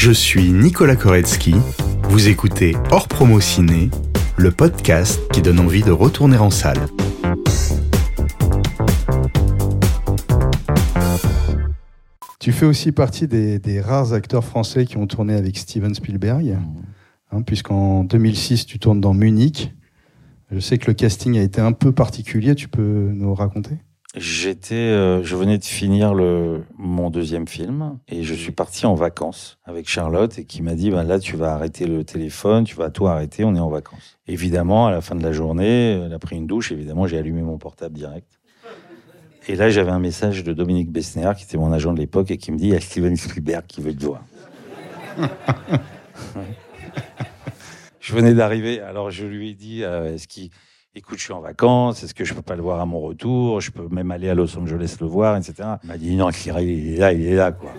Je suis Nicolas Koretsky. Vous écoutez Hors Promo Ciné, le podcast qui donne envie de retourner en salle. Tu fais aussi partie des, des rares acteurs français qui ont tourné avec Steven Spielberg, hein, puisqu'en 2006, tu tournes dans Munich. Je sais que le casting a été un peu particulier, tu peux nous raconter? J'étais, euh, je venais de finir le, mon deuxième film et je suis parti en vacances avec Charlotte et qui m'a dit, ben là, tu vas arrêter le téléphone, tu vas tout arrêter, on est en vacances. Évidemment, à la fin de la journée, elle a pris une douche, évidemment, j'ai allumé mon portable direct. Et là, j'avais un message de Dominique Bessner, qui était mon agent de l'époque, et qui me dit, il y a Steven Spielberg qui veut te voir. je venais d'arriver, alors je lui ai dit, euh, est-ce qu'il écoute, je suis en vacances, est-ce que je peux pas le voir à mon retour? Je peux même aller à Los Angeles le voir, etc. Il m'a dit, non, il est là, il est là, quoi.